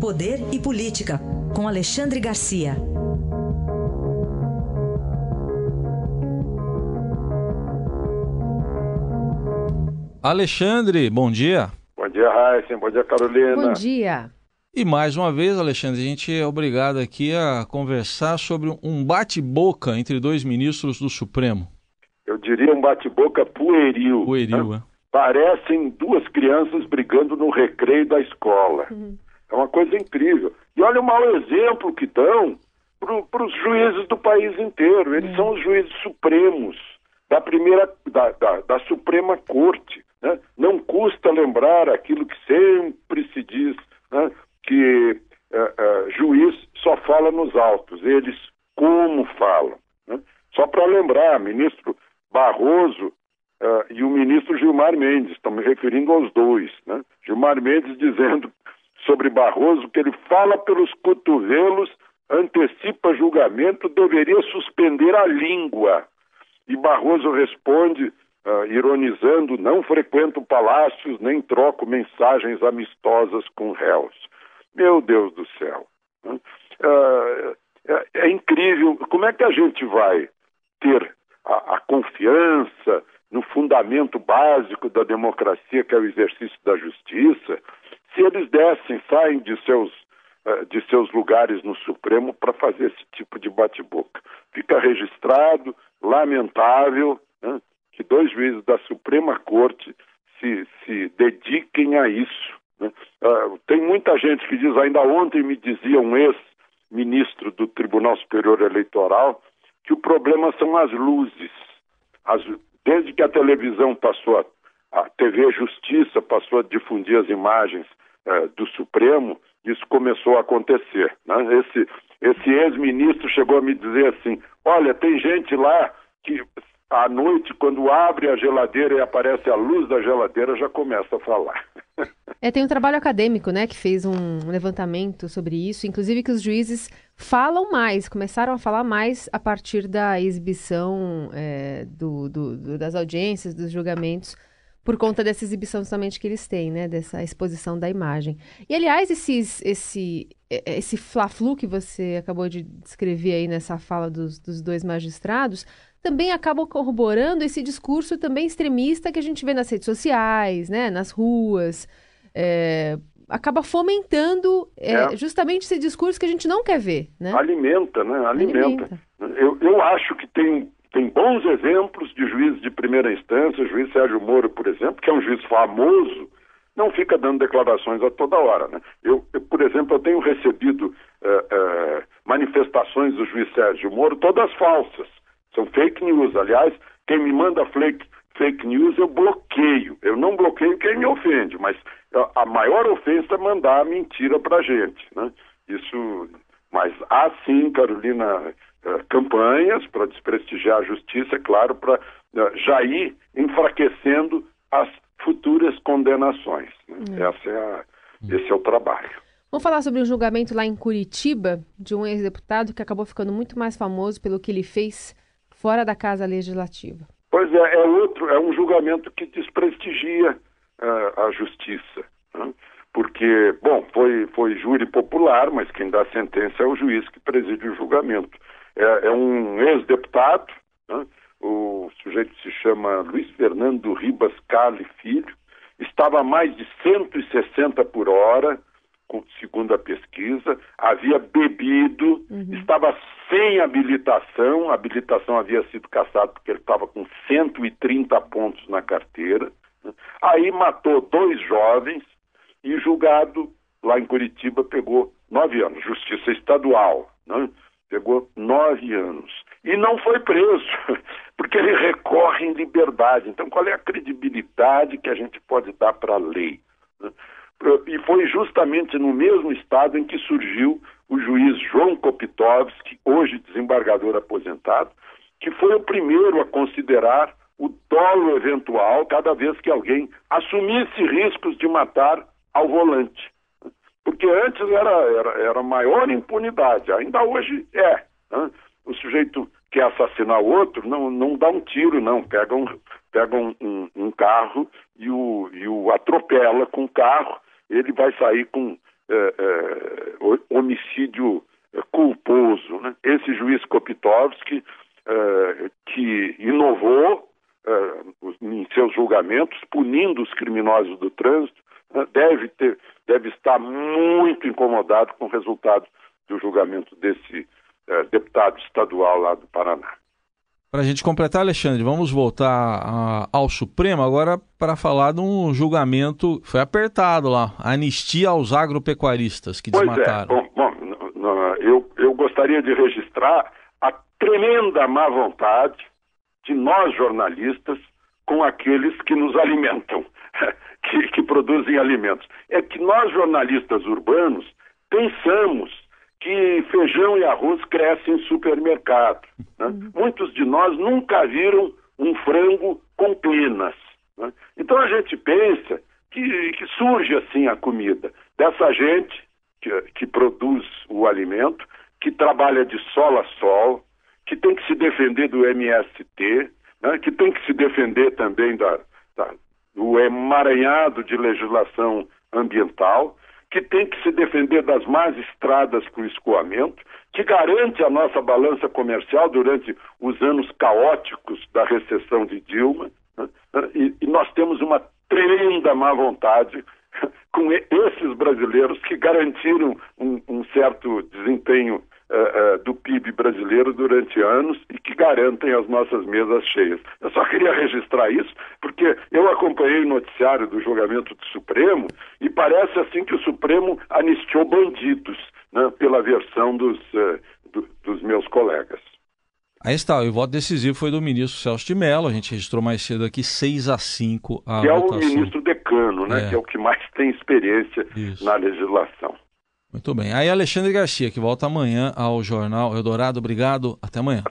Poder e Política, com Alexandre Garcia. Alexandre, bom dia. Bom dia, Raíssa. Bom dia, Carolina. Bom dia. E mais uma vez, Alexandre, a gente é obrigado aqui a conversar sobre um bate-boca entre dois ministros do Supremo. Eu diria um bate-boca pueril. Pueril, né? é. Parecem duas crianças brigando no recreio da escola. Uhum. É uma coisa incrível. E olha o mau exemplo que dão para os juízes do país inteiro. Eles são os juízes supremos da primeira, da, da, da Suprema Corte. né? Não custa lembrar aquilo que sempre se diz, né? que eh, eh, juiz só fala nos autos, eles como falam. né? Só para lembrar, ministro Barroso eh, e o ministro Gilmar Mendes, estamos referindo aos dois. né? Gilmar Mendes dizendo sobre Barroso que ele fala pelos cotovelos, antecipa julgamento, deveria suspender a língua. E Barroso responde, ah, ironizando, não frequento palácios nem troco mensagens amistosas com réus. Meu Deus do céu. Ah, é, é incrível. Como é que a gente vai ter a, a confiança no fundamento básico da democracia, que é o exercício da justiça, se eles descem, saem de seus, eh, de seus lugares no Supremo para fazer esse tipo de bate-boca. Fica registrado, lamentável, né, que dois juízes da Suprema Corte se, se dediquem a isso. né. Ah, tem muita gente que diz, ainda ontem me dizia um ex-ministro do Tribunal Superior Eleitoral, que o problema são as luzes. As- desde que a televisão passou, a, a TV Justiça passou a difundir as imagens eh, do Supremo, isso começou a acontecer. né? Esse, esse ex-ministro chegou a me dizer assim: olha, tem gente lá que à noite, quando abre a geladeira e aparece a luz da geladeira, já começa a falar. É, tem um trabalho acadêmico, né, que fez um levantamento sobre isso, inclusive que os juízes falam mais, começaram a falar mais a partir da exibição é, do, do- do- das audiências, dos julgamentos, por conta dessa exibição somente que eles têm, né, dessa exposição da imagem. E, aliás, esses, esse, é, esse fla-flu que você acabou de descrever aí nessa fala dos, dos dois magistrados, também acabam corroborando esse discurso também extremista que a gente vê nas redes sociais, né, nas ruas, é, acaba fomentando é, É. justamente esse discurso que a gente não quer ver, né? Alimenta, né? Alimenta. Alimenta. Eu, eu acho que tem, tem bons exemplos de juízes de primeira instância, o juiz Sérgio Moro, por exemplo, que é um juiz famoso, não fica dando declarações a toda hora. Né? Eu, eu, por exemplo, eu tenho recebido eh, eh, manifestações do juiz Sérgio Moro, todas falsas. São fake news. Aliás, quem me manda fake, fake news, eu bloqueio. Eu não bloqueio quem me ofende, mas a, maior ofensa é mandar mentira para gente. Né? Isso, mas há sim, Carolina, eh, campanhas para desprestigiar a justiça, é claro, para eh, já ir enfraquecendo as futuras condenações. né? Essa é a- esse é o trabalho. Vamos falar sobre um julgamento lá em Curitiba de um ex-deputado que acabou ficando muito mais famoso pelo que ele fez fora da Casa Legislativa. Pois é, é outro, é um julgamento que desprestigia eh, a justiça. né? Porque, bom, foi, foi júri popular, mas quem dá a sentença é o juiz que preside o julgamento. É, é um ex-deputado, né? o sujeito se chama Luiz Fernando Ribas Cali Filho, estava a mais de 160 por hora, segundo a pesquisa, havia bebido, estava sem habilitação, a habilitação havia sido cassada porque ele estava com 130 pontos na carteira. né? Aí matou dois jovens e julgado lá em Curitiba pegou nove anos, justiça estadual, né? pegou nove anos. E não foi preso, porque ele recorre em liberdade. Então, qual é a credibilidade que a gente pode dar para a lei? né? E foi justamente no mesmo estado em que surgiu o juiz João Kopitovski, hoje desembargador aposentado, que foi o primeiro a considerar o dolo eventual cada vez que alguém assumisse riscos de matar ao volante. Porque antes era, era, era maior impunidade, ainda hoje é. né? O sujeito quer assassinar o outro, não, não dá um tiro, não. Pega um, pega um, um, um carro e o, e o atropela com o carro, ele vai sair com é, é, homicídio culposo. Né? Esse juiz Kopitovski, que inovou em seus julgamentos, punindo os criminosos do trânsito? Deve, ter, deve estar muito incomodado com o resultado do julgamento desse deputado estadual lá do Paraná. Para a gente completar, Alexandre, vamos voltar a, ao Supremo agora para falar de um julgamento foi apertado lá, anistia aos agropecuaristas que pois é. desmataram. É. Bom, bom eu, eu gostaria de registrar a tremenda má vontade de nós jornalistas com aqueles que nos alimentam, que, que produzem alimentos. É que nós jornalistas urbanos pensamos que feijão e arroz crescem em supermercado. Né? Uhum. Muitos de nós nunca viram um frango com penas. Né? Então a gente pensa que, que, surge assim a comida dessa gente que, que produz o alimento, que trabalha de sol a sol, que tem que se defender do MST, né? que tem que se defender também da, da, do emaranhado de legislação ambiental que tem que se defender das más estradas para o escoamento, que garante a nossa balança comercial durante os anos caóticos da recessão de Dilma. Né? E, e nós temos uma tremenda má vontade com esses brasileiros que garantiram um, um certo desempenho uh, uh, do PIB brasileiro durante anos e que garantem as nossas mesas cheias. Eu só queria registrar isso, porque eu acompanhei o noticiário do julgamento do Supremo e parece assim que o Supremo anistiou bandidos, né, pela versão dos, uh, do, dos meus colegas. Aí está, o voto decisivo foi do ministro Celso de Mello, a gente registrou mais cedo aqui 6 a 5 a que votação. é o ministro decano, né, é. que é o que mais tem experiência Isso. na legislação. Muito bem. Aí Alexandre Garcia, que volta amanhã ao Jornal Eldorado. Obrigado. Até amanhã.